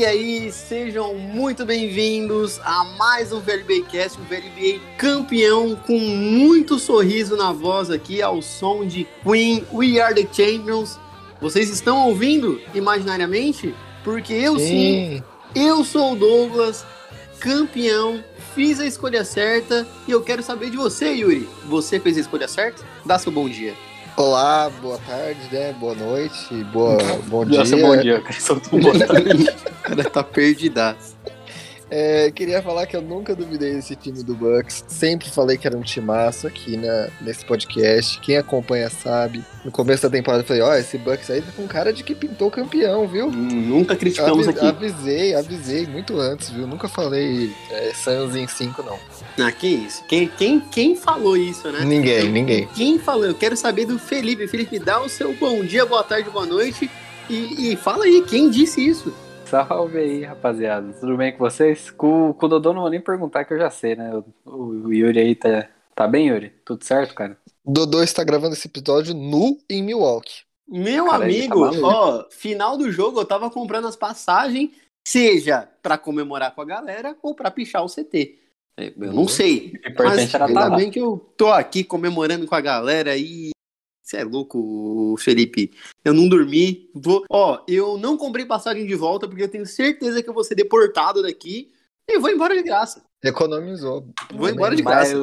E aí, sejam muito bem-vindos a mais um VLBcast, um VLBA campeão com muito sorriso na voz aqui ao som de Queen, We Are The Champions. Vocês estão ouvindo imaginariamente? Porque eu sim, sim eu sou o Douglas, campeão, fiz a escolha certa e eu quero saber de você, Yuri. Você fez a escolha certa? Dá seu bom dia. Olá, boa tarde, né? Boa noite, boa, bom dia. Nossa, bom dia, cara. Só tarde. o cara tá perdidaço. É, queria falar que eu nunca duvidei desse time do Bucks. Sempre falei que era um timaço aqui na, nesse podcast. Quem acompanha sabe. No começo da temporada eu falei, ó, oh, esse Bucks aí tá com cara de que pintou campeão, viu? Nunca criticamos Avis, aqui. Avisei, avisei muito antes, viu? Nunca falei é, Suns em 5, não. Ah, que isso? Quem, quem, quem falou isso, né? Ninguém, ninguém. Quem falou? Eu quero saber do Felipe. Felipe, dá o seu bom dia, boa tarde, boa noite. E, e fala aí, quem disse isso? Salve aí, rapaziada. Tudo bem com vocês? Com, com o Dodô não vou nem perguntar que eu já sei, né? O, o Yuri aí tá, tá bem, Yuri? Tudo certo, cara? Dodô está gravando esse episódio nu em Milwaukee. Meu cara, amigo, tá ó, final do jogo eu tava comprando as passagens, seja para comemorar com a galera ou para pichar o CT. Eu não sei. Mas ainda bem que eu tô aqui comemorando com a galera e você é louco, Felipe. Eu não dormi. Vou... Ó, eu não comprei passagem de volta porque eu tenho certeza que eu vou ser deportado daqui e vou embora de graça. Economizou. Vou embora de graça.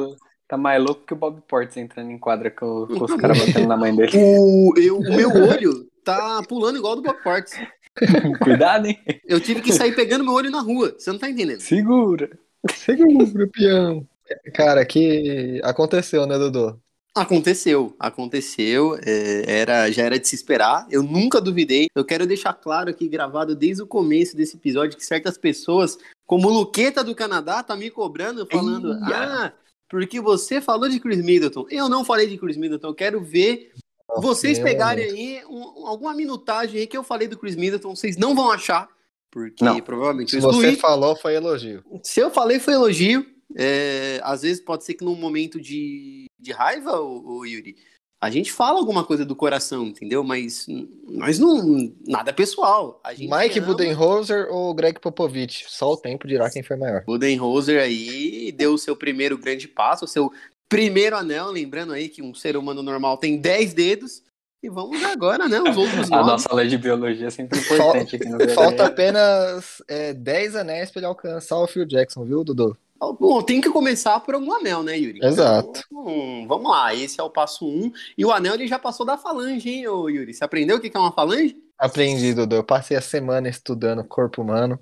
Tá mais louco que o Bob Portes entrando em quadra com, com os caras batendo na mãe dele. O, eu, o meu olho tá pulando igual do Bob Portes. Cuidado, hein? Eu tive que sair pegando meu olho na rua. Você não tá entendendo. Segura. Segura, peão. Cara, que aconteceu, né, Dudu? Aconteceu, aconteceu, é, era, já era de se esperar, eu nunca duvidei. Eu quero deixar claro aqui, gravado desde o começo desse episódio, que certas pessoas, como o Luqueta do Canadá, tá me cobrando, falando, Eia. ah, porque você falou de Chris Middleton. Eu não falei de Chris Middleton, eu quero ver Nossa, vocês pegarem aí um, alguma minutagem aí que eu falei do Chris Middleton, vocês não vão achar, porque não. provavelmente... Se você falou, foi elogio. Se eu falei, foi elogio. É, às vezes pode ser que num momento de, de raiva, o, Yuri, a gente fala alguma coisa do coração, entendeu? Mas nós não. Nada pessoal. Mike ama... Budenholzer ou Greg Popovich? Só o tempo dirá quem foi maior. Budenholzer aí deu o seu primeiro grande passo, o seu primeiro anel. Lembrando aí que um ser humano normal tem 10 dedos. E vamos agora, né? Os outros A nossa lei de biologia é sempre importante aqui no Falta apenas é, 10 anéis para ele alcançar o Phil Jackson, viu, Dudu? Bom, tem que começar por algum anel, né, Yuri? Exato. Então, vamos lá, esse é o passo 1. Um, e o anel ele já passou da falange, hein, ô, Yuri? Você aprendeu o que é uma falange? Aprendi, Dudu. Eu passei a semana estudando corpo humano.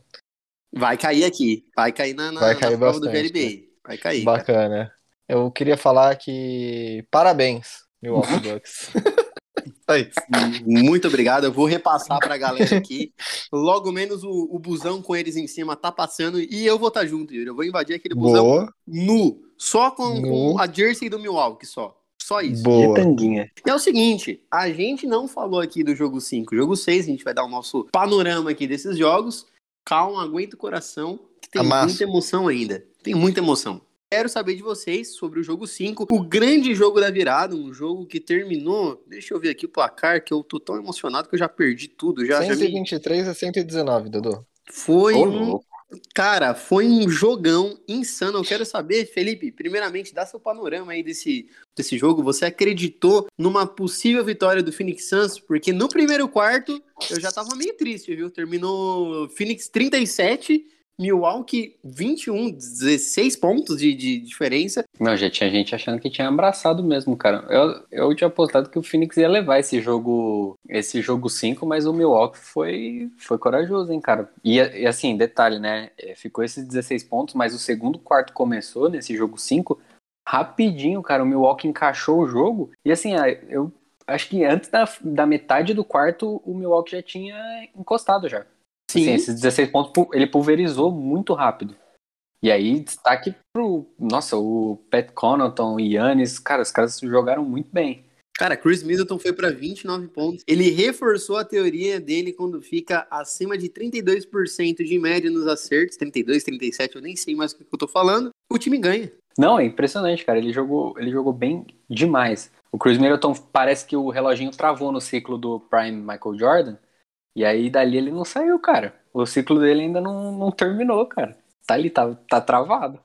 Vai cair aqui. Vai cair na, na, Vai cair na prova do VLB. Vai cair. Bacana. Cara. Eu queria falar que parabéns, Milwaukee Bucks. É Muito obrigado. Eu vou repassar para a galera aqui. Logo menos o, o, busão com eles em cima tá passando e eu vou estar tá junto, Yuri. Eu vou invadir aquele busão Boa. nu. Só com, com, a jersey do Milwaukee, só. Só isso. Boa. E é o seguinte, a gente não falou aqui do jogo 5. Jogo 6, a gente vai dar o nosso panorama aqui desses jogos. Calma, aguenta o coração, que tem Amassa. muita emoção ainda. Tem muita emoção. Quero saber de vocês sobre o jogo 5, o grande jogo da virada, um jogo que terminou. Deixa eu ver aqui o placar, que eu tô tão emocionado que eu já perdi tudo. Já, 123 já me... a 119, Dudu. Foi oh, um. Cara, foi um jogão insano. Eu quero saber, Felipe, primeiramente, dá seu panorama aí desse, desse jogo. Você acreditou numa possível vitória do Phoenix Suns? Porque no primeiro quarto eu já tava meio triste, viu? Terminou Phoenix 37 Milwaukee 21, 16 pontos de, de diferença. Não, já tinha gente achando que tinha abraçado mesmo, cara. Eu, eu tinha apostado que o Phoenix ia levar esse jogo esse jogo 5, mas o Milwaukee foi, foi corajoso, hein, cara. E, e assim, detalhe, né? É, ficou esses 16 pontos, mas o segundo quarto começou nesse jogo 5 rapidinho, cara. O Milwaukee encaixou o jogo. E assim, eu acho que antes da, da metade do quarto, o Milwaukee já tinha encostado já. Sim. Assim, esses 16 pontos ele pulverizou muito rápido. E aí, destaque pro. Nossa, o Pat Connaughton e Yannis, cara, os caras jogaram muito bem. Cara, Chris Middleton foi para 29 pontos. Ele reforçou a teoria dele quando fica acima de 32% de média nos acertos, 32, 37, eu nem sei mais o que eu tô falando. O time ganha. Não, é impressionante, cara. Ele jogou, ele jogou bem demais. O Chris Middleton parece que o reloginho travou no ciclo do Prime Michael Jordan. E aí dali ele não saiu, cara. o ciclo dele ainda não, não terminou, cara. Tá ali, tá, tá travado.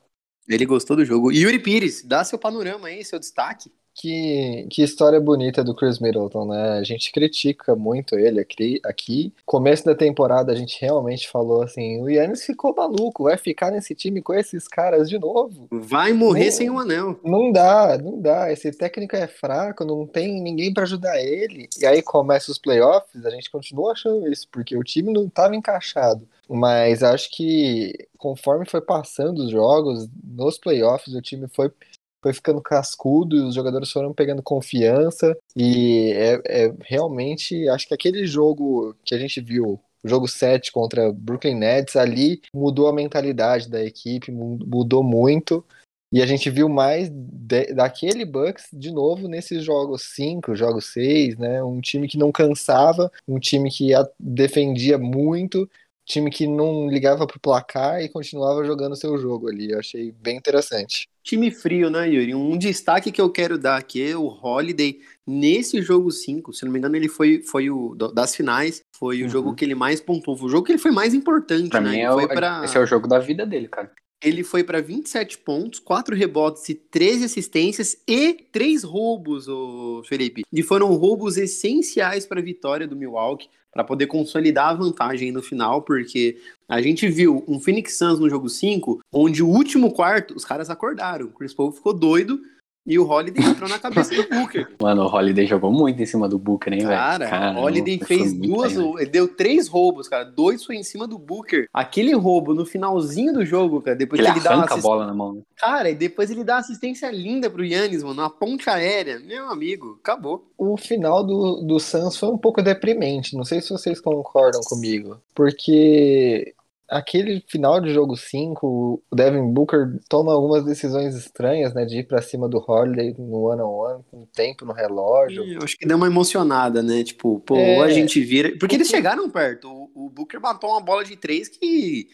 Ele gostou do jogo. Yuri Pires, dá seu panorama aí, seu destaque. Que, que história bonita do Chris Middleton, né? A gente critica muito ele aqui, aqui. Começo da temporada a gente realmente falou assim: o Yannis ficou maluco, vai ficar nesse time com esses caras de novo. Vai morrer não, sem um anel. Não dá, não dá. Esse técnico é fraco, não tem ninguém para ajudar ele. E aí começa os playoffs, a gente continua achando isso, porque o time não estava encaixado. Mas acho que conforme foi passando os jogos, nos playoffs, o time foi foi ficando cascudo e os jogadores foram pegando confiança. E é, é, realmente, acho que aquele jogo que a gente viu, o jogo 7 contra Brooklyn Nets, ali mudou a mentalidade da equipe, mudou muito. E a gente viu mais de, daquele Bucks de novo nesses jogos 5, jogos 6, né? Um time que não cansava, um time que defendia muito, time que não ligava pro placar e continuava jogando seu jogo ali. Eu achei bem interessante. Time frio, né, Yuri? Um destaque que eu quero dar aqui é o Holiday nesse jogo 5. Se não me engano, ele foi, foi o das finais, foi uhum. o jogo que ele mais pontuou. Foi o jogo que ele foi mais importante, pra né? Mim é o, pra... Esse é o jogo da vida dele, cara. Ele foi para 27 pontos, 4 rebotes e 13 assistências e 3 roubos, o Felipe. E foram roubos essenciais para a vitória do Milwaukee para poder consolidar a vantagem no final, porque a gente viu um Phoenix Suns no jogo 5, onde o último quarto os caras acordaram. O Chris Paul ficou doido e o Holiday entrou na cabeça do Booker. Mano, o Holiday jogou muito em cima do Booker, hein, velho? Cara, o Holiday fez duas, bem, ele deu três roubos, cara. Dois foi em cima do Booker. Aquele roubo no finalzinho do jogo, cara, depois ele que ele dá uma assist... a bola na mão. Né? Cara, e depois ele dá assistência linda pro Yannis, mano, uma ponte aérea. Meu amigo, acabou. O final do, do Suns foi um pouco deprimente, não sei se vocês concordam comigo, porque aquele final de jogo 5, o Devin Booker toma algumas decisões estranhas, né? De ir pra cima do Holiday no one-on-one, -on -one, com tempo no relógio. Eu acho que deu uma emocionada, né? Tipo, pô, é... a gente vira. Porque eles chegaram perto. O, o Booker matou uma bola de três que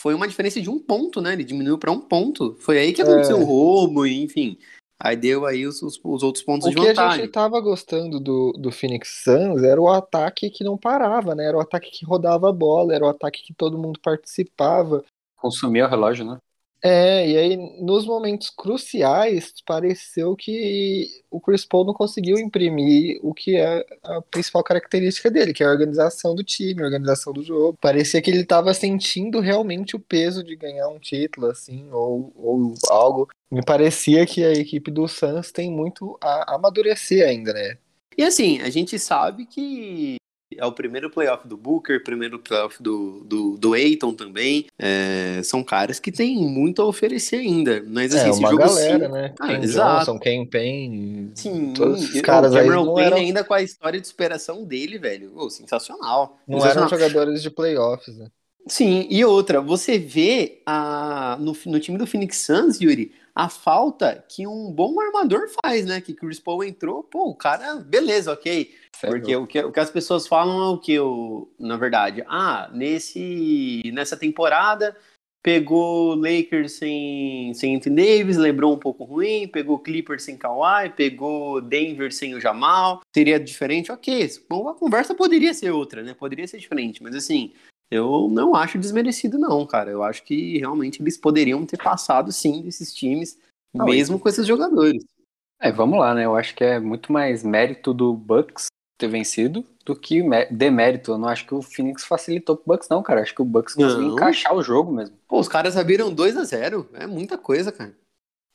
foi uma diferença de um ponto, né? Ele diminuiu para um ponto. Foi aí que aconteceu é... o roubo, enfim. Aí deu aí os, os, os outros pontos o de vantagem. O que a gente tava gostando do, do Phoenix Suns era o ataque que não parava, né? Era o ataque que rodava a bola, era o ataque que todo mundo participava. Consumia o relógio, né? É, e aí nos momentos cruciais pareceu que o Chris Paul não conseguiu imprimir o que é a principal característica dele, que é a organização do time, a organização do jogo. Parecia que ele estava sentindo realmente o peso de ganhar um título, assim, ou, ou algo. Me parecia que a equipe do Suns tem muito a amadurecer ainda, né? E assim, a gente sabe que é o primeiro playoff do Booker, primeiro playoff do, do, do Aiton também. É, são caras que têm muito a oferecer ainda. Mas assim, é, esse uma jogo galera, sim, né? Ah, Ken exato. Johnson, Ken Payne. Sim, todos esses caras o aí Cameron não Payne eram, ainda com a história de superação dele, velho. Oh, sensacional. não sensacional. eram jogadores de playoffs, né? Sim, e outra, você vê a, no, no time do Phoenix Suns, Yuri, a falta que um bom armador faz, né? Que Chris Paul entrou, pô, o cara, beleza, ok. Porque o que, o que as pessoas falam é o que, o, na verdade, ah, nesse, nessa temporada pegou Lakers sem, sem Anthony Davis, LeBron um pouco ruim, pegou Clippers sem Kawhi, pegou Denver sem o Jamal, seria diferente? Ok, a conversa poderia ser outra, né? Poderia ser diferente, mas assim, eu não acho desmerecido, não, cara. Eu acho que realmente eles poderiam ter passado, sim, desses times, não, mesmo com esses jogadores. É, vamos lá, né? Eu acho que é muito mais mérito do Bucks ter vencido do que demérito. Eu não acho que o Phoenix facilitou pro Bucks, não, cara. Eu acho que o Bucks conseguiu encaixar o jogo mesmo. Pô, os caras abriram 2 a 0 É muita coisa, cara.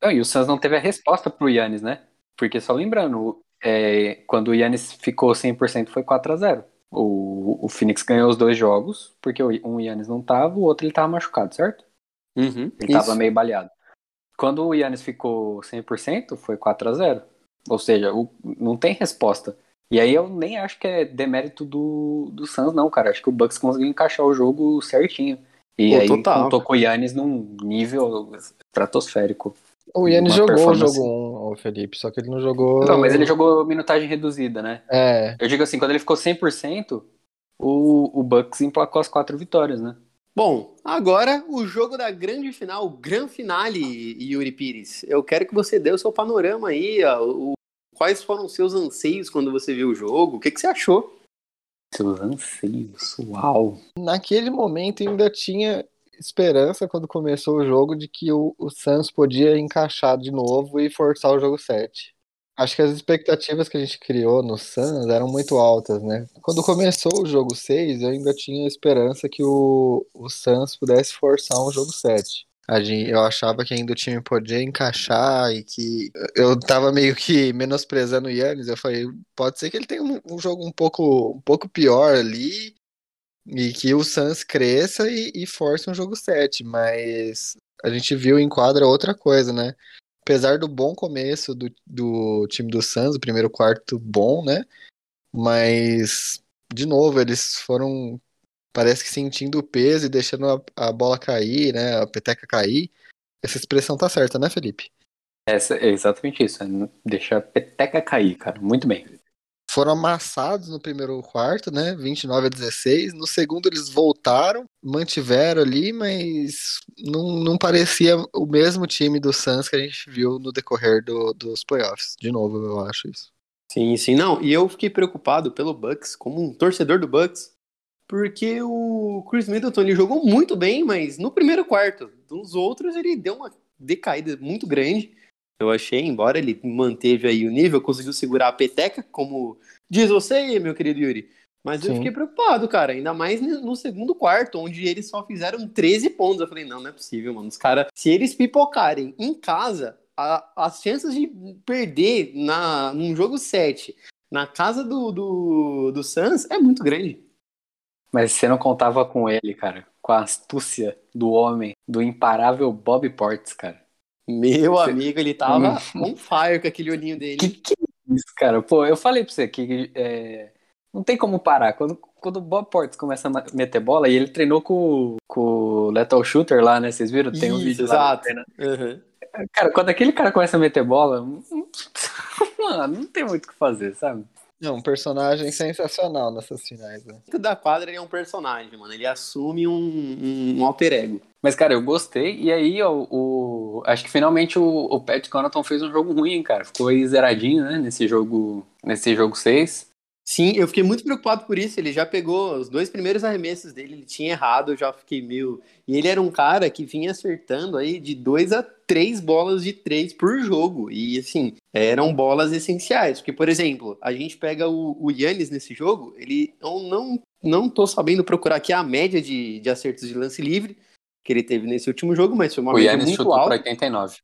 Não, e o Suns não teve a resposta pro Yannis, né? Porque, só lembrando, é, quando o Yannis ficou 100% foi 4 a 0 o, o Phoenix ganhou os dois jogos, porque um Yannis não tava, o outro ele tava machucado, certo? Uhum, ele isso. tava meio baleado. Quando o Yannis ficou 100%, foi 4 a 0 Ou seja, o, não tem resposta. E aí eu nem acho que é demérito do, do Suns, não, cara. Acho que o Bucks conseguiu encaixar o jogo certinho. E Pô, aí total. contou com o Yannis num nível estratosférico. O Yannis jogou o jogo 1, Felipe, só que ele não jogou. Não, mas ele jogou minutagem reduzida, né? É. Eu digo assim, quando ele ficou 100%, o, o Bucks emplacou as quatro vitórias, né? Bom, agora o jogo da grande final, o grande finale, Yuri Pires. Eu quero que você dê o seu panorama aí, ó, o, quais foram os seus anseios quando você viu o jogo, o que, que você achou? Seus anseios, uau. Naquele momento ainda tinha esperança quando começou o jogo de que o, o Suns podia encaixar de novo e forçar o jogo 7. Acho que as expectativas que a gente criou no Suns eram muito altas, né? Quando começou o jogo 6, eu ainda tinha esperança que o, o Suns pudesse forçar um jogo 7. Eu achava que ainda o time podia encaixar e que eu tava meio que menosprezando o Yannis. Eu falei, pode ser que ele tenha um, um jogo um pouco, um pouco pior ali e que o Suns cresça e, e force um jogo 7, mas a gente viu em quadra outra coisa, né? Apesar do bom começo do, do time do Suns, o primeiro quarto bom, né? Mas, de novo, eles foram, parece que sentindo o peso e deixando a, a bola cair, né? A peteca cair. Essa expressão tá certa, né, Felipe? Essa, é exatamente isso, é deixar a peteca cair, cara. Muito bem foram amassados no primeiro quarto, né? 29 a 16. No segundo eles voltaram, mantiveram ali, mas não, não parecia o mesmo time do Suns que a gente viu no decorrer do, dos playoffs. De novo, eu acho isso. Sim, sim, não. E eu fiquei preocupado pelo Bucks, como um torcedor do Bucks, porque o Chris Middleton ele jogou muito bem, mas no primeiro quarto, dos outros ele deu uma decaída muito grande. Eu achei, embora ele manteve aí o nível, conseguiu segurar a peteca, como diz você, meu querido Yuri. Mas Sim. eu fiquei preocupado, cara. Ainda mais no segundo quarto, onde eles só fizeram 13 pontos. Eu falei, não, não é possível, mano. Os caras, se eles pipocarem em casa, a, as chances de perder na, num jogo 7 na casa do, do, do Suns é muito grande. Mas você não contava com ele, cara. Com a astúcia do homem, do imparável Bob Portes, cara. Meu você... amigo, ele tava on fire com aquele olhinho dele. Que, que isso, cara. Pô, eu falei pra você que é, não tem como parar. Quando, quando o Bob Portes começa a meter bola, e ele treinou com, com o Lethal Shooter lá, né? Vocês viram? Tem um vídeo exato. lá. Uhum. Cara, quando aquele cara começa a meter bola, mano, não tem muito o que fazer, sabe? É um personagem sensacional nessas finais. Né? Da quadra ele é um personagem, mano. Ele assume um, um, um alter ego. Mas, cara, eu gostei. E aí, ó, o, acho que finalmente o, o Pat Connaughton fez um jogo ruim, cara. Ficou aí zeradinho, né? Nesse jogo, nesse jogo 6. Sim, eu fiquei muito preocupado por isso. Ele já pegou os dois primeiros arremessos dele, ele tinha errado, eu já fiquei meio. E ele era um cara que vinha acertando aí de dois a três bolas de três por jogo. E assim, eram bolas essenciais. Porque, por exemplo, a gente pega o, o Yannis nesse jogo, ele eu não, não tô sabendo procurar aqui a média de, de acertos de lance livre que ele teve nesse último jogo, mas foi uma o média Yannis muito alta. O 89.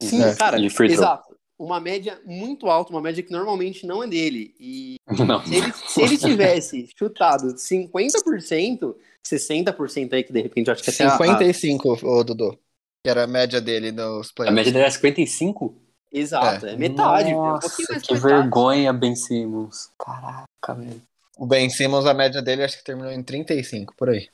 Sim, é, cara, exato uma média muito alta, uma média que normalmente não é dele. E se ele, se ele, tivesse chutado 50%, 60% aí, que de repente eu acho que até 55, a... ô Dudu. Que era a média dele nos playoffs. A média dele era 55? Exato, é, é metade. Nossa, é um que metade. vergonha, Ben Simmons. Caraca, velho. O Ben Simmons, a média dele, acho que terminou em 35, por aí.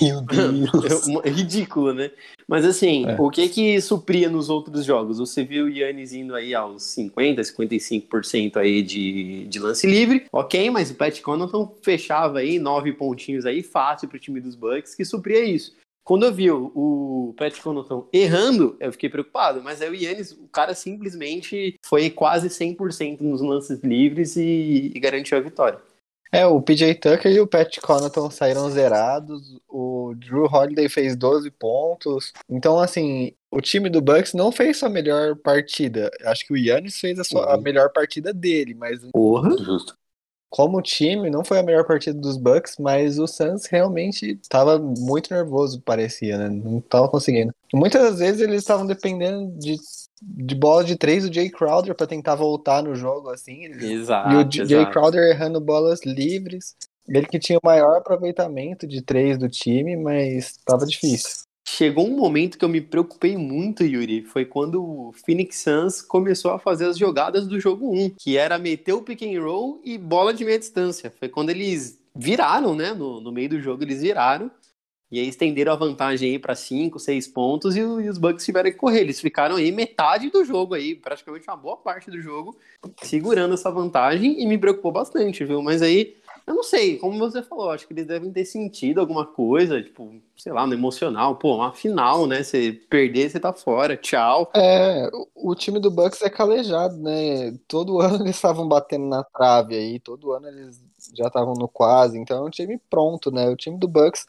Meu Deus. é ridículo, né? Mas assim, é. o que que supria nos outros jogos? Você viu o Yannis indo aí aos 50, 55% aí de, de lance livre, ok, mas o Pat Connaughton fechava aí nove pontinhos aí fácil pro time dos Bucks, que supria isso. Quando eu vi o Pat Connaughton errando, eu fiquei preocupado, mas aí o Yannis, o cara simplesmente foi quase 100% nos lances livres e, e garantiu a vitória. É, o PJ Tucker e o Pat Connaughton saíram zerados, o Drew Holiday fez 12 pontos. Então, assim, o time do Bucks não fez sua melhor partida. Acho que o Yannis fez a, sua, a melhor partida dele, mas... Porra, justo. Como time, não foi a melhor partida dos Bucks, mas o Suns realmente estava muito nervoso, parecia, né? Não estava conseguindo. Muitas vezes eles estavam dependendo de de bola de três o Jay Crowder para tentar voltar no jogo, assim. Exato. E o Jay Crowder errando bolas livres. Ele que tinha o maior aproveitamento de três do time, mas estava difícil. Chegou um momento que eu me preocupei muito, Yuri. Foi quando o Phoenix Suns começou a fazer as jogadas do jogo 1, que era meter o pick and roll e bola de meia distância. Foi quando eles viraram, né? No, no meio do jogo, eles viraram. E aí estenderam a vantagem aí para 5, 6 pontos e, e, os Bucks tiveram que correr. Eles ficaram aí metade do jogo aí, praticamente uma boa parte do jogo, segurando essa vantagem e me preocupou bastante, viu? Mas aí Eu não sei, como você falou, acho que eles devem ter sentido alguma coisa, tipo, sei lá, no emocional. Pô, uma final, né? Você perder, você tá fora. Tchau. É, o, time do Bucks é calejado, né? Todo ano eles estavam batendo na trave aí, todo ano eles já estavam no quase, então é um time pronto, né? O time do Bucks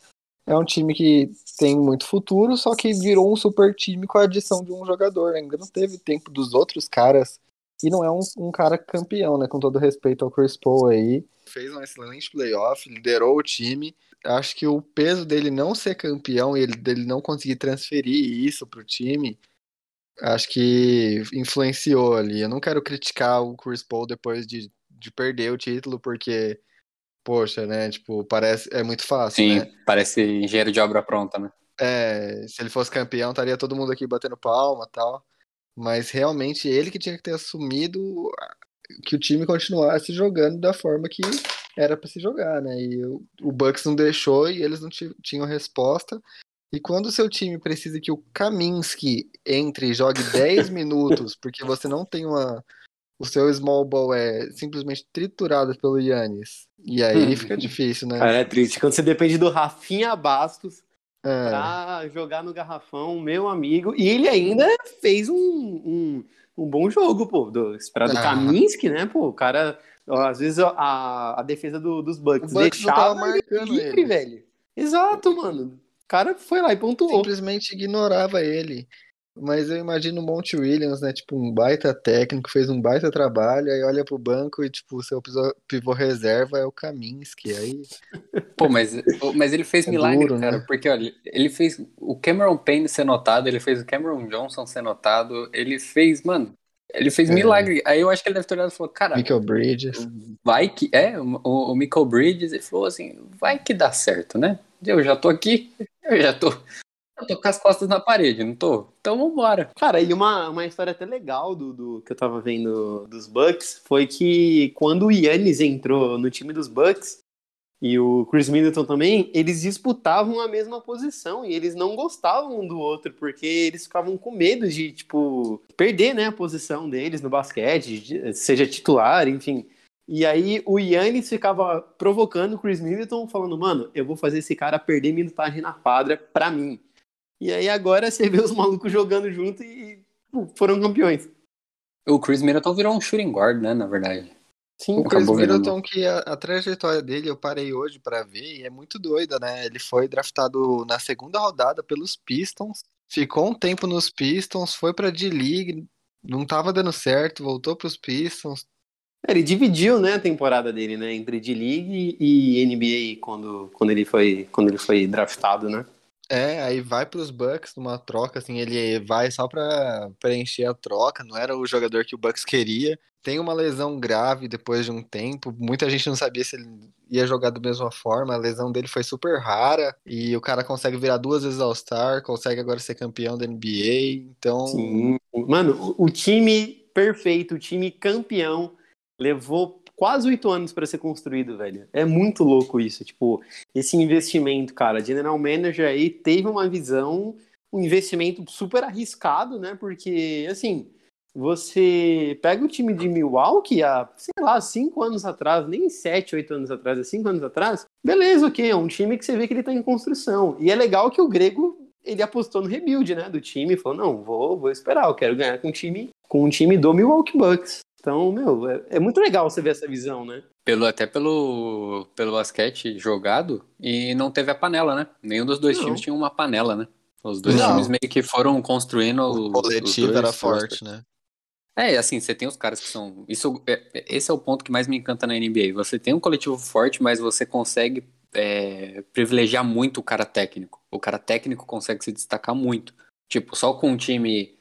é um time que tem muito futuro, só que virou um super time com a adição de um jogador. Ainda não teve tempo dos outros caras. E não é um, um cara campeão, né? Com todo respeito ao Chris Paul aí fez um excelente playoff, liderou o time. Acho que o peso dele não ser campeão e ele, dele não conseguir transferir isso para o time, acho que influenciou ali. Eu não quero criticar o Chris Paul depois de, de perder o título, porque, poxa, né? Tipo, parece. É muito fácil. Sim, né? parece engenheiro de obra pronta, né? É, se ele fosse campeão, estaria todo mundo aqui batendo palma tal. Mas realmente ele que tinha que ter assumido que o time continuasse jogando da forma que era para se jogar, né? E o, o Bucks não deixou e eles não tinham resposta. E quando o seu time precisa que o Kaminsky entre e jogue 10 minutos, porque você não tem uma. O seu small ball é simplesmente triturado pelo Yannis. E aí hum. fica difícil, né? Cara, é triste. Quando você depende do Rafinha Bastos é. pra jogar no garrafão, meu amigo. E ele ainda fez um, um um bom jogo, pô. Do, esperar do ah. Kaminsky, né, pô? O cara, ó, às vezes a, a defesa do, dos Bucks, Bucks deixava marcando livre, ele. velho. Exato, mano. O cara foi lá e pontuou. Simplesmente ignorava ele. Mas eu imagino o Monte Williams, né? Tipo, um baita técnico, fez um baita trabalho, aí olha pro banco e, tipo, o seu pivô reserva é o Kaminsky. Aí. Pô, mas, mas ele fez é milagre, duro, cara, né? porque, olha, ele fez o Cameron Payne ser notado, ele fez o Cameron Johnson ser notado, ele fez, mano. Ele fez é. milagre. Aí eu acho que ele deve ter olhado e falou, cara. Michael Bridges. Vai que. É, o, o Michael Bridges, ele falou assim: vai que dá certo, né? Eu já tô aqui, eu já tô eu tô com as costas na parede, não tô? Então vambora. Cara, e uma, uma história até legal do, do que eu tava vendo dos Bucks foi que quando o Yannis entrou no time dos Bucks e o Chris Middleton também, eles disputavam a mesma posição e eles não gostavam um do outro porque eles ficavam com medo de, tipo, perder, né, a posição deles no basquete, seja titular, enfim. E aí o Yannis ficava provocando o Chris Middleton, falando, mano, eu vou fazer esse cara perder minutagem na quadra pra mim. E aí agora você vê os malucos jogando junto e foram campeões. O Chris Middleton virou um shooting guard, né, na verdade. Sim, o Chris Middleton, que a, a, trajetória dele eu parei hoje para ver e é muito doida, né? Ele foi draftado na segunda rodada pelos Pistons, ficou um tempo nos Pistons, foi pra D-League, não tava dando certo, voltou pros Pistons. Ele dividiu, né, a temporada dele, né, entre D-League e NBA quando, quando, ele foi, quando ele foi draftado, né? É, aí vai pros Bucks numa troca, assim, ele vai só pra preencher a troca, não era o jogador que o Bucks queria. Tem uma lesão grave depois de um tempo, muita gente não sabia se ele ia jogar da mesma forma, a lesão dele foi super rara, e o cara consegue virar duas vezes All-Star, consegue agora ser campeão da NBA, então... Sim. Mano, o time perfeito, o time campeão, levou quase oito anos para ser construído, velho. É muito louco isso. Tipo, esse investimento, cara. General Manager aí teve uma visão, um investimento super arriscado, né? Porque, assim, você pega o time de Milwaukee há, sei lá, cinco anos atrás, nem sete, oito anos atrás, é cinco anos atrás. Beleza, ok, é um time que você vê que ele tá em construção. E é legal que o Grego ele apostou no rebuild, né, do time, falou, não, vou, vou esperar, eu quero ganhar com um time, com um time do Milwaukee Bucks. Então, meu, é, é, muito legal você ver essa visão, né? Pelo, até pelo, pelo basquete jogado, e não teve a panela, né? Nenhum dos dois não. times tinha uma panela, né? Os dois não. times meio que foram construindo. O coletivo era forte, né? É, assim, você tem os caras que são. Isso, é, esse é o ponto que mais me encanta na NBA. Você tem um coletivo forte, mas você consegue é, privilegiar muito o cara técnico. O cara técnico consegue se destacar muito. Tipo, só com um time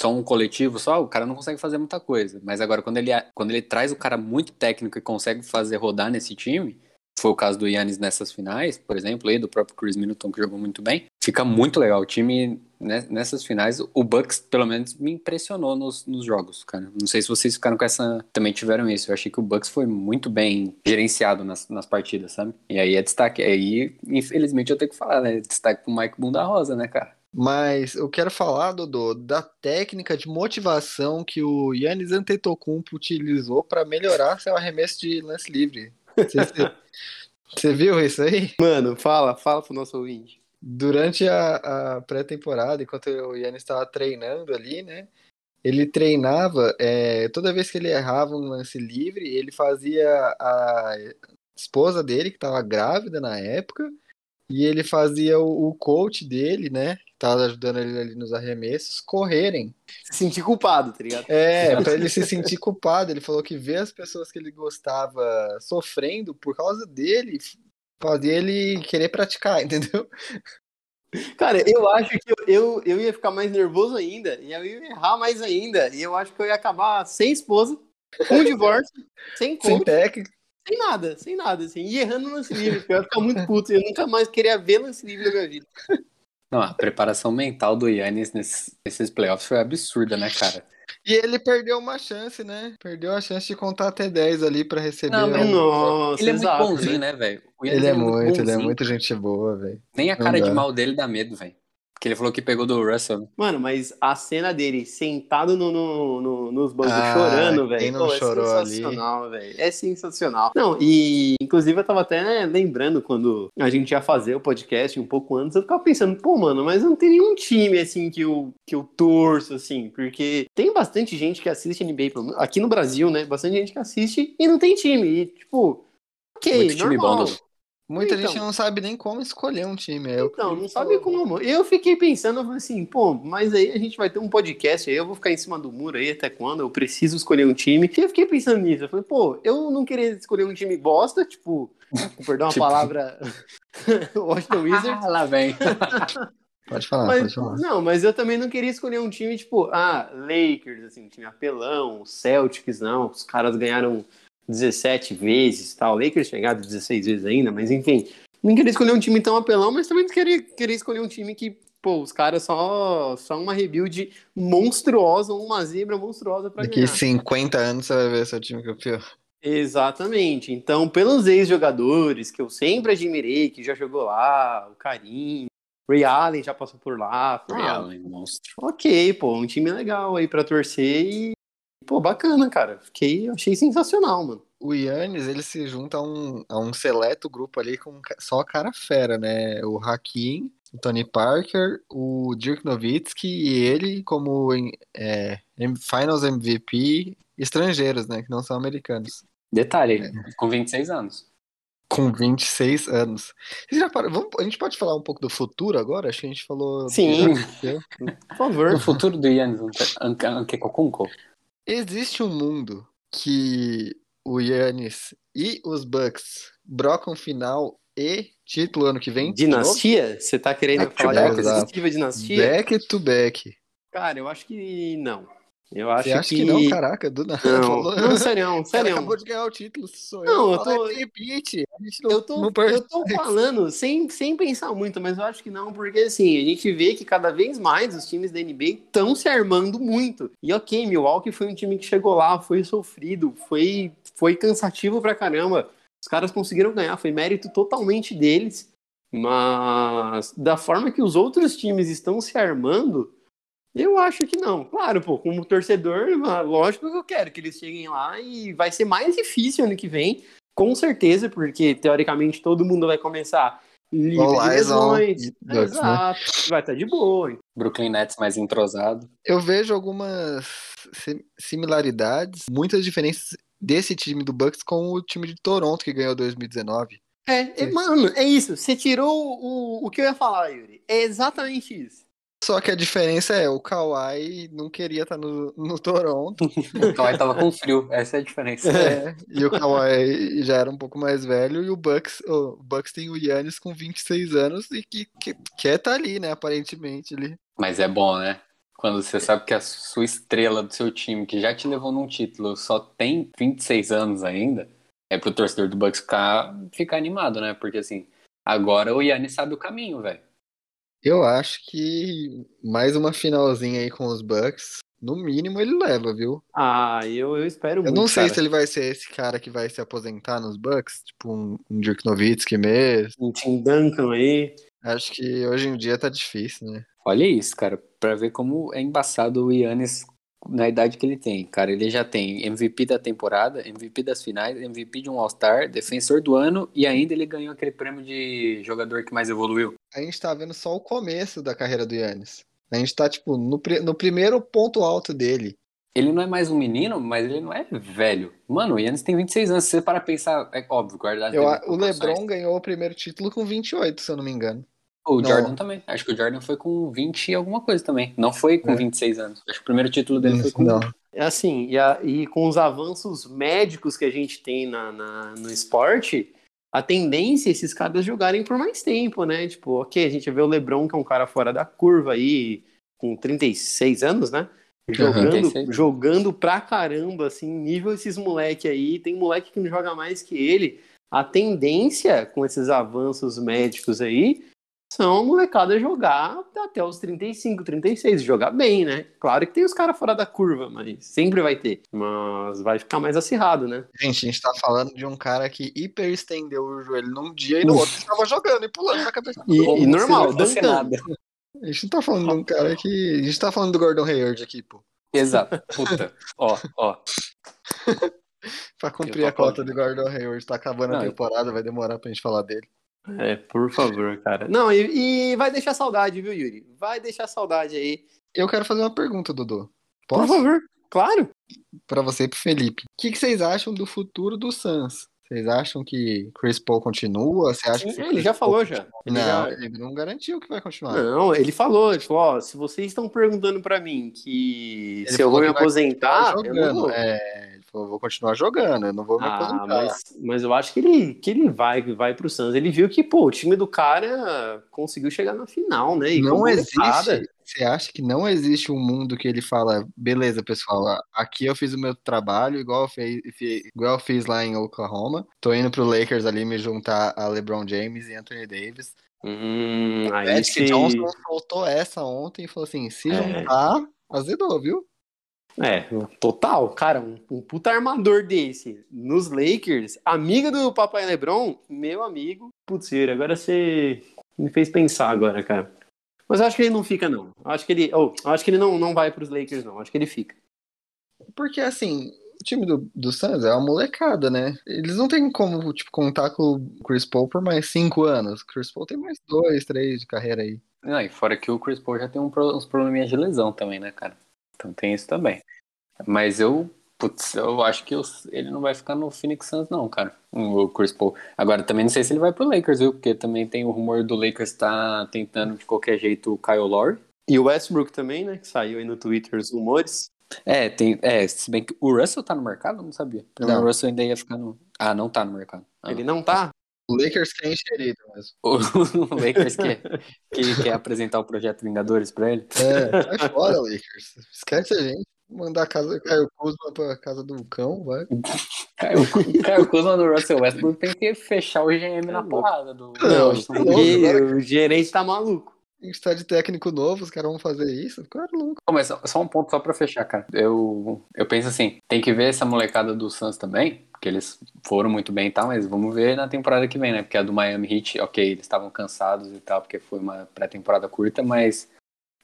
só um coletivo só, o cara não consegue fazer muita coisa. Mas agora, quando ele, quando ele traz o cara muito técnico e consegue fazer rodar nesse time, foi o caso do Yannis nessas finais, por exemplo, e do próprio Chris Middleton, que jogou muito bem, fica muito legal. O time, nessas finais, o Bucks, pelo menos, me impressionou nos, nos jogos, cara. Não sei se vocês ficaram com essa. Também tiveram isso. Eu achei que o Bucks foi muito bem gerenciado nas, nas partidas, sabe? E aí é destaque. Aí, infelizmente, eu tenho que falar, né? Destaque pro Mike Bunda Rosa, né, cara? Mas eu quero falar, Dodô, da técnica de motivação que o Yannis Antetokounmpo utilizou para melhorar seu arremesso de lance livre. Você viu isso aí? Mano, fala, fala pro nosso ouvinte. Durante a, a pré-temporada, enquanto o Yannis estava treinando ali, né? Ele treinava, é, toda vez que ele errava um lance livre, ele fazia a esposa dele, que estava grávida na época, e ele fazia o, o coach dele, né? Tava ajudando ele ali nos arremessos, correrem. Se sentir culpado, tá ligado? É, pra ele se sentir culpado. Ele falou que ver as pessoas que ele gostava sofrendo por causa dele fazia ele querer praticar, entendeu? Cara, eu acho que eu, eu ia ficar mais nervoso ainda, e eu ia errar mais ainda, e eu acho que eu ia acabar sem esposa, com divórcio, sem coach, Sem técnico. sem nada, sem nada, assim, e errando no lance livre, porque eu ia ficar muito puto, eu nunca mais queria ver lance livre na minha vida. Não, a preparação mental do Yannis nesses, nesses playoffs foi absurda, né, cara? E ele perdeu uma chance, né? Perdeu a chance de contar até 10 ali pra receber. Não, mas Nossa, ele é muito exato. bonzinho, né, velho? O Yannis Ele é muito, ele é muito gente boa, velho. Nem a cara de mal dele dá medo, velho. Porque ele falou que pegou do Russell. Mano, mas a cena dele sentado no, no- no- nos bancos Ah, chorando, velho. quem não pô, é chorou sensacional, velho. É sensacional. Não, e inclusive eu tava até né, lembrando quando a gente ia fazer o podcast um pouco antes, eu ficava pensando, pô, mano, mas não tem nenhum time assim que eu, que eu torço, assim, porque tem bastante gente que assiste NBA, aqui no Brasil, né? Bastante gente que assiste e não tem time. E, tipo, ok, Muito time normal. bom, Dudu. Muita Então. gente não sabe nem como escolher um time. Eu, Então, não sabe como. Eu fiquei pensando, eu falei assim, pô, mas aí a gente vai ter um podcast aí, eu vou ficar em cima do muro aí até quando? Eu preciso escolher um time. E eu fiquei pensando nisso. Eu falei, pô, eu não queria escolher um time bosta, tipo, perdão a Tipo- palavra, Washington Wizards. Ah, lá vem. Pode falar, Mas, pode falar. não, mas eu também não queria escolher um time tipo, ah, Lakers, assim, um time apelão, Celtics, não. Os caras ganharam 17 vezes tal. Lakers chegaram 16 vezes ainda, mas enfim. Não queria escolher um time tão apelão, mas também não queria, queria escolher um time que, pô, os caras só, só uma rebuild monstruosa, uma zebra monstruosa pra Daqui ganhar. 50 anos você vai ver seu time campeão. Exatamente. Então, pelos ex-jogadores que eu sempre admirei, que já jogou lá, o Karim, Ray Allen já passou por lá. Ray Ah, Allen, monstro. Ok, pô, um time legal aí pra torcer e, pô, bacana, cara. Fiquei, achei sensacional, mano. O Yannis, ele se junta a um, a um seleto grupo ali com só cara fera, né? O Hakim, o Tony Parker, o Dirk Nowitzki e ele como em- é, Finals MVP estrangeiros, né? Que não são americanos. É. Detalhe, com 26 anos. Com 26 anos. Vamos- a gente pode falar um pouco do futuro agora? Acho que a gente falou. Sim. aconteceu. Por favor. No futuro do Yannis Ante- Antetokounmpo, Existe um mundo que o Yannis e os Bucks brocam final e título ano que vem? Dinastia? Você tá querendo Back to falar de back, uma dinastia? Back to back. Cara, eu acho que não. Eu acho Você acha que... que... não? Caraca, do nada. Não, falou. não, sério, O cara sério. acabou de ganhar o título, sou Não, eu. tô- repeat. A gente não, Eu tô, não eu tô falando sem, sem pensar muito, mas eu acho que não, porque assim, a gente vê que cada vez mais os times da NBA estão se armando muito. E ok, Milwaukee foi um time que chegou lá, foi sofrido, foi, foi cansativo pra caramba. Os caras conseguiram ganhar, foi mérito totalmente deles. Mas da forma que os outros times estão se armando, eu acho que não. Claro, pô, como torcedor, lógico que eu quero que eles cheguem lá e vai ser mais difícil ano que vem, com certeza, porque teoricamente todo mundo vai começar livre All de lesões. Né? Exato. Vai estar de boa. Brooklyn Nets mais entrosado. Eu vejo algumas sim- similaridades, muitas diferenças desse time do Bucks com o time de Toronto que ganhou 2019. É, é, mano, é isso. Você tirou o, o que eu ia falar, Yuri. É exatamente isso. Só que a diferença é, o Kawhi não queria estar no, no Toronto, O Kawhi tava com frio, essa é a diferença. é, e o Kawhi já era um pouco mais velho, e o Bucks, o Bucks tem o Yannis com 26 anos e que, que quer estar ali, né, aparentemente, ali. Mas é bom, né? Quando você sabe que a sua estrela do seu time, que já te levou num título, só tem 26 anos ainda, é pro torcedor do Bucks ficar, ficar animado, né? Porque assim, agora o Yannis sabe o caminho, velho. Eu acho que mais uma finalzinha aí com os Bucks, no mínimo ele leva, viu? Ah, eu, eu espero Eu muito. não sei cara. se ele vai ser esse cara que vai se aposentar nos Bucks, tipo um, um Dirk Nowitzki mesmo. Um Tim Duncan aí. Acho que hoje em dia tá difícil, né? Olha isso, cara, pra ver como é embaçado o Yannis na idade que ele tem, cara, ele já tem MVP da temporada, MVP das finais, MVP de um All-Star, defensor do ano e ainda ele ganhou aquele prêmio de jogador que mais evoluiu. A gente tá vendo só o começo da carreira do Yannis. A gente tá, tipo, no, no primeiro ponto alto dele. Ele não é mais um menino, mas ele não é velho. Mano, o Yannis tem 26 anos. Se você para pensar, é óbvio, guardar. Eu, o LeBron ganhou o primeiro título com 28, se eu não me engano. O não. Jordan também. Acho que o Jordan foi com 20 e alguma coisa também. Não foi com é. 26 anos. Acho que o primeiro título dele foi com. Não. É assim, e, a, e, com os avanços médicos que a gente tem na, na, no esporte, a tendência é esses caras jogarem por mais tempo, né? Tipo, ok, a gente vê o Lebron, que é um cara fora da curva aí, com 36 anos, né? Jogando, uhum, jogando pra caramba, assim, nível esses moleque aí. Tem moleque que não joga mais que ele. A tendência com esses avanços médicos aí são a molecada jogar até os 35, 36, jogar bem, né? Claro que tem os caras fora da curva, mas sempre vai ter. Mas vai ficar mais acirrado, né? Gente, a gente tá falando de um cara que hiper estendeu o joelho num dia e no outro estava jogando e pulando na cabeça. E, e normal, dancando. A gente não tá falando de um cara que. A gente tá falando do Gordon Hayward aqui, pô. Exato. Puta. ó, ó. pra cumprir a cota do Gordon Hayward, tá acabando não, a temporada, vai demorar pra gente falar dele. É, por favor, cara. Não, e, e, vai deixar saudade, viu, Yuri? Vai deixar saudade aí. Eu quero fazer uma pergunta, Dudu. Posso? Por favor, claro. Para você e pro Felipe. O que, que, vocês acham do futuro do Suns? Vocês acham que Chris Paul continua? Você acha que ele já falou já. Ele não, já... ele não garantiu que vai continuar. Não, ele falou, ele falou, ó, se vocês estão perguntando para mim que ele se eu vou me aposentar, eu não vou. É, eu vou continuar jogando, eu não vou me ah, aposentar. Mas, mas eu acho que ele, que ele vai, vai pro Suns. Ele viu que, pô, o time do cara conseguiu chegar na final, né? E não existe. Você acha que não existe um mundo que ele fala, beleza, pessoal, aqui eu fiz o meu trabalho, igual eu fiz, igual eu fiz lá em Oklahoma. Tô indo pro Lakers ali me juntar a LeBron James e Anthony Davis. Hum, o Magic se... Johnson soltou essa ontem e falou assim: se é. juntar, azedou, viu? É, total, cara, um, um puta armador desse nos Lakers, amiga do Papai Lebron, meu amigo. Putz, agora você me fez pensar agora, cara. Mas eu acho que ele não fica, não. Eu acho que ele, oh, acho que ele não, não vai pros Lakers, não. Eu acho que ele fica. Porque, assim, o time do, do Suns é uma molecada, né? Eles não tem como, tipo, contar com o Chris Paul por mais cinco anos. O Chris Paul tem mais dois, três de carreira aí. Não, e fora que o Chris Paul já tem um, uns probleminhas de lesão também, né, cara? Então tem isso também. Mas eu, putz, eu acho que eu, ele não vai ficar no Phoenix Suns, não, cara. O Chris Paul. Agora, também não sei se ele vai pro Lakers, viu? Porque também tem o rumor do Lakers tá tentando de qualquer jeito o Kyle Lowry. E o Westbrook também, né? Que saiu aí no Twitter os rumores. É, tem. É, se bem que o Russell tá no mercado, eu não sabia. Não. O Russell ainda ia ficar no. Ah, não tá no mercado. Ah. Ele não tá? O Lakers quer enxerido mesmo. O, Lakers quer, que quer apresentar o projeto Vingadores pra ele. É, sai fora, Lakers. Esquece a gente. Mandar a casa Caio Kuzma pra casa do cão, vai. Caio, Caio Kuzma do Russell Westbrook tem que fechar o GM na porrada. Do... Não, não o gerente tá maluco. A gente tá de técnico novo, os caras vão fazer isso? Claro, louco. Mas só um ponto só pra fechar, cara. Eu, eu penso assim, tem que ver essa molecada do Suns também, porque eles foram muito bem e tal, mas vamos ver na temporada que vem, né? Porque a do Miami Heat, ok, eles estavam cansados e tal, porque foi uma pré-temporada curta, mas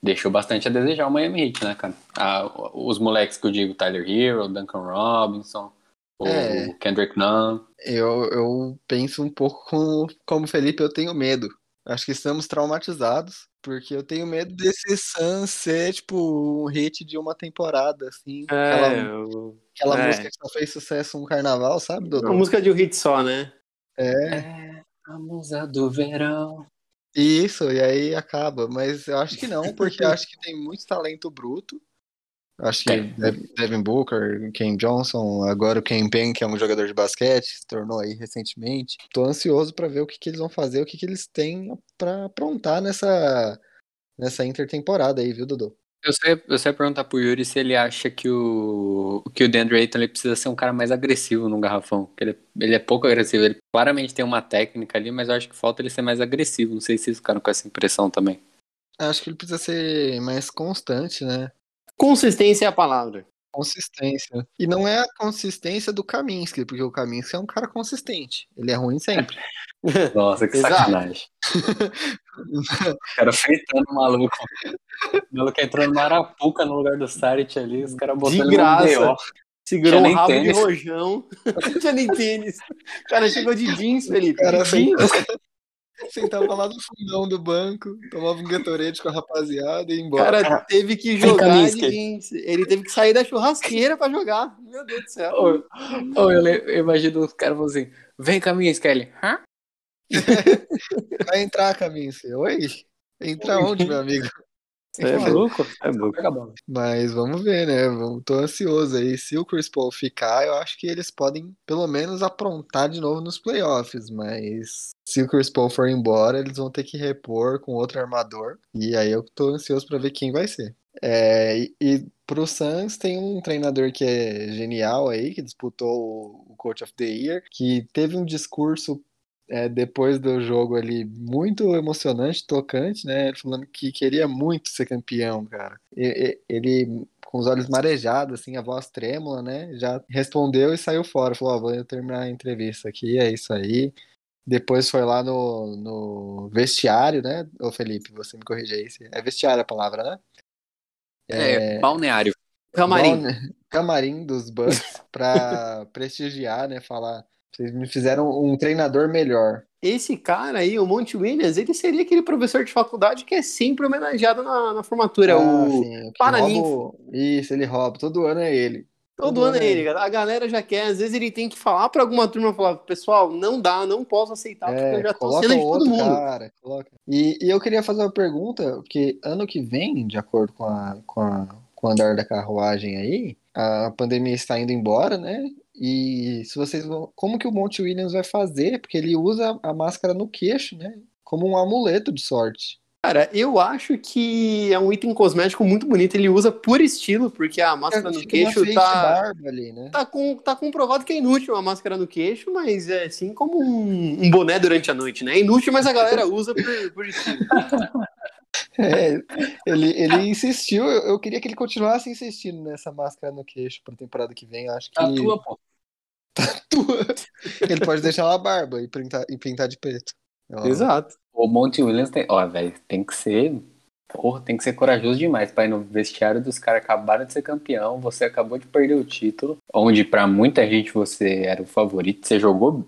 deixou bastante a desejar o Miami Heat, né, cara? Ah, os moleques que eu digo, Tyler Hero, Duncan Robinson, o é, Kendrick Nunn. Eu, eu penso um pouco como, como Felipe, eu tenho medo. Acho que estamos traumatizados, porque eu tenho medo desse Sun ser, tipo, um hit de uma temporada, assim. É, aquela, eu... aquela é. música que só fez sucesso no carnaval, sabe, Dodô? Uma música de um hit só, né? É. é a musa do verão. Isso, e aí acaba. Mas eu acho que não, porque eu acho que tem muito talento bruto. Acho que Devin Booker, Ken Johnson, agora o Ken Pen, que é um jogador de basquete, se tornou aí recentemente. Tô ansioso para ver o que, que eles vão fazer, o que, que eles têm para aprontar nessa, nessa intertemporada aí, viu, Dudu? Eu sei, eu sei perguntar pro Yuri se ele acha que o, que o DeAndre Ayton ele precisa ser um cara mais agressivo no garrafão. Ele, ele é pouco agressivo. Ele claramente tem uma técnica ali, mas eu acho que falta ele ser mais agressivo. Não sei se vocês ficaram com essa impressão também. Acho que ele precisa ser mais constante, né? Consistência é a palavra. Consistência. E não é a consistência do Kaminsky, porque o Kaminsky é um cara consistente. Ele é ruim sempre. Nossa, que Exato. sacanagem. o cara fritando o maluco. O maluco entrou no Arapuca no lugar do Sarit ali, os caras botando no graça. BO. Segurou um rabo tênis. de rojão. Não tinha nem tênis. O cara chegou de jeans, Felipe. Cara, de jeans. Sentava lá no fundão do banco, tomava um Gatorade com a rapaziada e ia O embora. cara teve que jogar jeans. Ele teve que sair da churrasqueira pra jogar. Meu Deus do céu. Ô, ô, eu, le- eu imagino os caras falando assim: vem caminho, Skelly. Hã? Vai entrar, Camince. Oi? Entrar onde, meu amigo? É É louco. É louco. Mas vamos ver, né? Tô ansioso aí. Se o Chris Paul ficar, eu acho que eles podem, pelo menos, aprontar de novo nos playoffs. Mas se o Chris Paul for embora, eles vão ter que repor com outro armador. E aí eu tô ansioso pra ver quem vai ser. É, e, e pro Suns tem um treinador que é genial aí, que disputou o- Coach of the Year, que teve um discurso é, depois do jogo ali muito emocionante, tocante, né? Falando que queria muito ser campeão, cara. E- e- Ele, com os olhos marejados, assim, a voz trêmula, né? Já respondeu e saiu fora. Falou: Ó, vou terminar a entrevista aqui, é isso aí. Depois foi lá no, no vestiário, né? Ô Felipe, você me corrige aí. É vestiário a palavra, né? É, balneário. Camarim. Camarim dos Bucks pra prestigiar, né? Falar, vocês me fizeram um treinador melhor. Esse cara aí, o Monte Williams, ele seria aquele professor de faculdade que é sempre homenageado na, na formatura. Ah, o... sim, Paraninfo. rouba Isso, ele rouba. Todo ano é ele. Todo ano é é ele, cara. A galera já quer, às vezes ele tem que falar pra alguma turma, falar, pessoal, não dá, não posso aceitar, porque eu já tô É, coloca sendo de todo mundo. cara. Coloca. E, e eu queria fazer uma pergunta, que ano que vem, de acordo com, a, com, a, com o andar da carruagem aí, a pandemia está indo embora, né? E se vocês vão. Como que o Monte Williams vai fazer? Porque ele usa a máscara no queixo, né? Como um amuleto de sorte. Cara, eu acho que é um item cosmético muito bonito. Ele usa por estilo, porque a máscara no uma queixo tá, barba ali, né? tá, com, tá comprovado que é inútil a máscara no queixo, mas é assim como um, um boné durante a noite, né? É inútil, mas a galera usa por, por estilo. É, ele, ele insistiu, eu, eu queria que ele continuasse insistindo nessa máscara no queixo pra temporada que vem. Eu acho que Tatua, pô. ele pode deixar a barba e pintar, e pintar de preto. Ó, Exato. O Monte Williams tem. Ó, velho, tem que ser. Porra, tem que ser corajoso demais pra ir no vestiário dos caras acabaram de ser campeão, você acabou de perder o título, onde pra muita gente você era o favorito, você jogou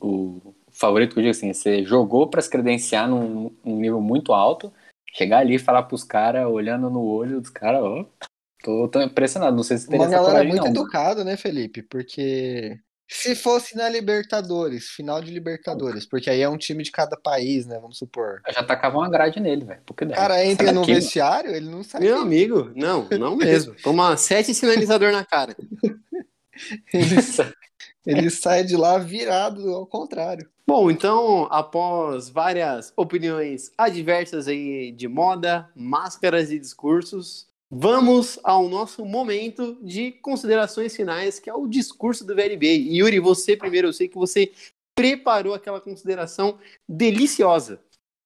o favorito que eu digo assim, você jogou pra se credenciar num, num nível muito alto, chegar ali e falar pros caras, olhando no olho dos caras, ó, tô, tô impressionado, não sei se teria Uma essa galera coragem muito não. educada, né, Felipe? Porque se fosse na Libertadores, final de Libertadores, porque aí é um time de cada país, né? Vamos supor. Eu já tacava uma grade nele, velho. Porque O cara entra no vestiário, ele não sai. Meu amigo, não, não mesmo. Toma sete sinalizador na cara. Ele, ele sai de lá virado ao contrário. Bom, então, após várias opiniões adversas aí de moda, máscaras e discursos, vamos ao nosso momento de considerações finais, que é o discurso do VLB. Yuri, você primeiro, eu sei que você preparou aquela consideração deliciosa.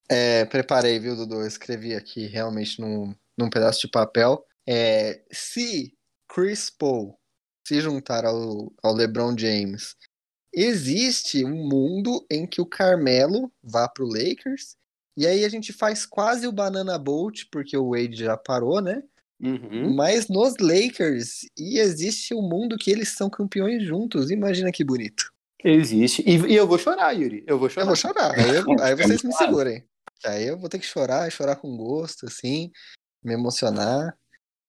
É, preparei, viu, Dudu? Eu escrevi aqui realmente num, num pedaço de papel. É, se Chris Paul se juntar ao, ao LeBron James, existe um mundo em que o Carmelo vá pro Lakers, e aí a gente faz quase o Banana Boat, porque o Wade já parou, né? Uhum. Mas nos Lakers, e existe um mundo que eles são campeões juntos. Imagina que bonito. Existe. E, e eu vou chorar, Yuri. Eu vou Eu chorar. vou chorar, aí, eu- aí vocês me segurem. Aí eu vou ter que chorar, chorar com gosto, assim, me emocionar.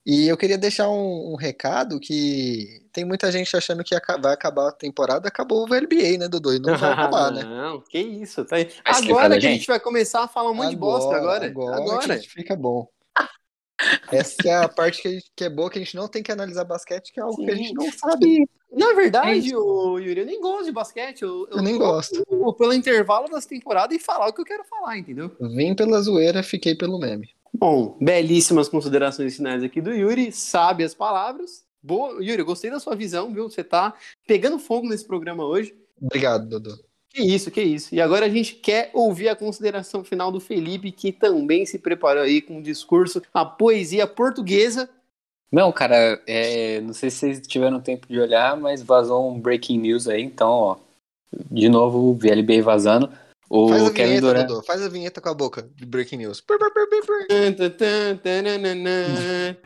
E eu queria deixar um, um recado que tem muita gente achando que vai acabar a temporada, acabou o VLBA, né, Dudu? E não vai acabar, né? Não, que isso. Tá... Agora que a gente? gente vai começar a falar um monte de bosta agora. Agora, Agora. que fica bom. Essa é a parte que, a gente- que é boa, que a gente não tem que analisar basquete, que é algo que a gente não sabe. Na É verdade, isso. o Yuri, eu nem gosto de basquete. Eu, Eu nem tô gosto. Pelo intervalo das temporadas e falar o que eu quero falar, entendeu? Vim pela zoeira, fiquei pelo meme. Bom, belíssimas considerações finais aqui do Yuri, sabe as palavras. Boa, Yuri, eu gostei da sua visão, viu? Você tá pegando fogo nesse programa hoje. Obrigado, Dudu. Que isso, que isso. E agora a gente quer ouvir a consideração final do Felipe, que também se preparou aí com um discurso, a poesia portuguesa. Não, cara, é, não sei se vocês tiveram tempo de olhar, mas vazou um breaking news aí, então, ó, de novo, o VLB vazando. O Faz a Kevin vinheta, Durant. Dodô. Faz a vinheta com a boca de Breaking News.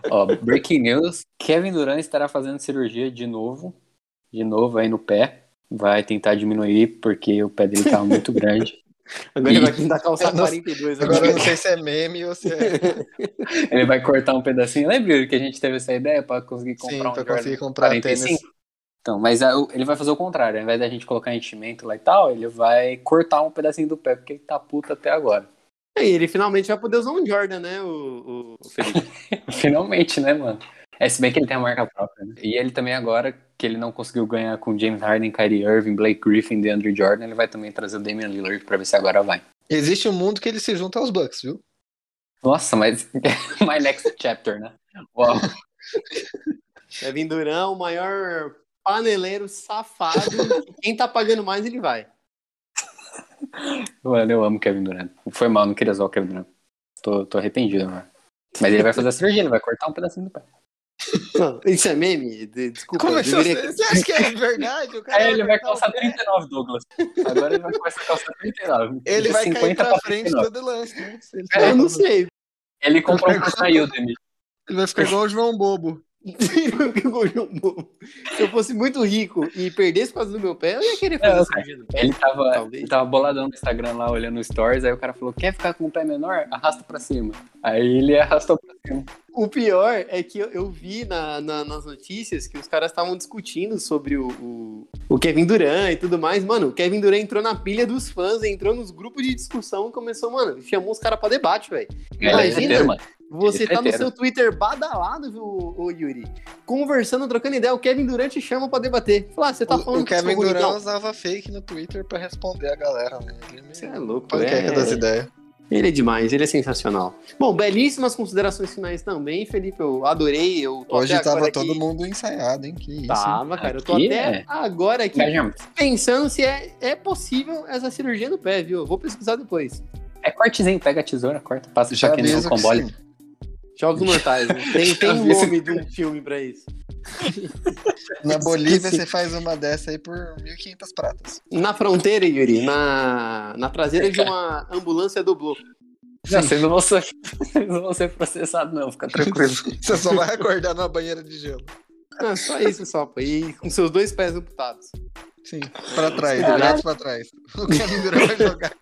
Ó, breaking news: Kevin Durant estará fazendo cirurgia de novo. De novo aí no pé. Vai tentar diminuir porque o pé dele tá muito grande. Agora ele vai tentar calçar Eu não- 42 Agora eu agora. não sei se é meme ou se é. Ele vai cortar um pedacinho. Lembra que a gente teve essa ideia pra conseguir Sim, comprar um pra Jordan conseguir comprar 45? tênis. Então, mas ele vai fazer o contrário. Ao invés da gente colocar enchimento lá e tal, ele vai cortar um pedacinho do pé, porque ele tá puto até agora. E ele finalmente vai poder usar um Jordan, né, o, o Felipe? Finalmente, né, mano? É, se bem que ele tem a marca própria, né? E ele também agora, que ele não conseguiu ganhar com James Harden, Kyrie Irving, Blake Griffin, DeAndre Jordan, ele vai também trazer o Damian Lillard pra ver se agora vai. Existe um mundo que ele se junta aos Bucks, viu? Nossa, mas my next chapter, né? Uau. Kevin Durant, o maior paneleiro safado. Quem tá pagando mais, ele vai. Mano, eu amo Kevin Durant. Foi mal, não queria zoar o Kevin Durant. Tô, tô arrependido, mano. Mas ele vai fazer a cirurgia, ele vai cortar um pedacinho do pé. Não, isso é meme? De- Desculpa, é que deveria- você, acha que é verdade? O cara Aí ele vai calçar o pé. 39, Douglas. Agora ele vai começar a calçar 39. Ele vai cair 50 pra frente 39. todo lance, né? Ele, Eu não sei. Ele comprou um curso na Udemy. ele vai ficar igual o João Bobo. Se eu fosse muito rico e perdesse por causa do meu pé, eu ia querer fazer cirurgia pé. Ele tava, Talvez. ele tava boladão no Instagram lá, olhando stories, aí o cara falou, quer ficar com o pé menor? Arrasta pra cima. Aí ele arrastou pra cima. O pior é que eu, eu vi na- na- nas notícias que os caras estavam discutindo sobre o, o, o Kevin Durant e tudo mais. Mano, o Kevin Durant entrou na pilha dos fãs, entrou nos grupos de discussão e começou, mano, chamou os caras pra debate, velho. É Imagina. treteiro, mano. Você Ele é tá no seu Twitter badalado, viu, ô Yuri? Conversando, trocando ideia, o Kevin Durant te chama pra debater. Fala, ah, você tá O, falando o sou Kevin Durant usava fake no Twitter pra responder a galera, né? É Você é louco, panqueca das é... ideias. Ele é demais, ele é sensacional. Bom, belíssimas considerações finais também, Felipe. Eu adorei. Eu tô Hoje tava todo aqui- mundo ensaiado, hein? Que isso. Tava, cara. Eu tô Aqui até é- agora aqui pensando se é, é possível essa cirurgia no pé, viu? Eu vou pesquisar depois. É cortezinho, pega a tesoura, corta, passa Já aqui aviso que combole. sim. Jogos Mortais. Né? Tem, tem um nome de um filme pra isso. Na Bolívia você faz uma dessa aí por 1.500 pratas. Na fronteira, Yuri, na, na traseira de uma ambulância do. Não, vocês não vão ser, vocês não vão ser processados, não, fica tranquilo. Você só vai acordar numa banheira de gelo. Ah, só isso, só. pô. E com seus dois pés amputados. Sim, pra trás, Caralho. direto pra trás. O Durant vai jogar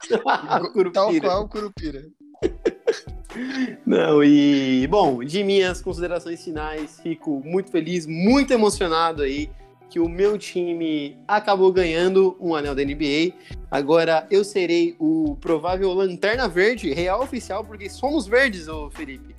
tal qual o Curupira. Não, e bom, de minhas considerações finais, fico muito feliz, muito emocionado aí que o meu time acabou ganhando um anel da NBA. Agora eu serei o provável lanterna verde real oficial, porque somos verdes, ô Felipe.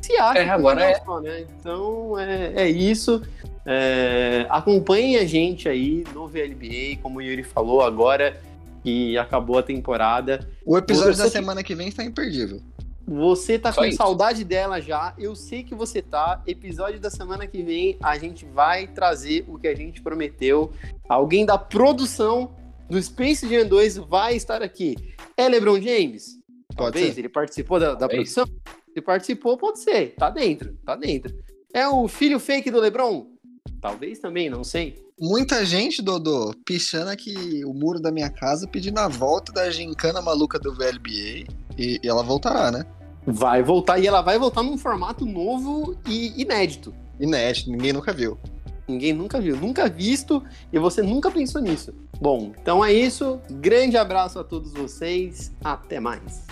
Se acha É, que agora é. só, né? Então é, é isso. É, acompanhem a gente aí no VLBA, como o Yuri falou agora, que acabou a temporada. O episódio Você da que- semana que vem está imperdível. Você tá Só com isso. saudade dela já, eu sei que você tá. Episódio da semana que vem, a gente vai trazer o que a gente prometeu. Alguém da produção do Space Jam 2 vai estar aqui. É LeBron James? Pode Talvez, ser. ele participou da, da produção? Se participou, pode ser. Tá dentro, tá dentro. É o filho fake do LeBron? Talvez também, não sei. Muita gente, Dodô, pichando aqui o muro da minha casa pedindo a volta da gincana maluca do VLBA. E, e ela voltará, né? Vai voltar e ela vai voltar num formato novo e inédito. Inédito, ninguém nunca viu. Ninguém nunca viu, nunca visto e você nunca pensou nisso. Bom, então é isso. Grande abraço a todos vocês. Até mais.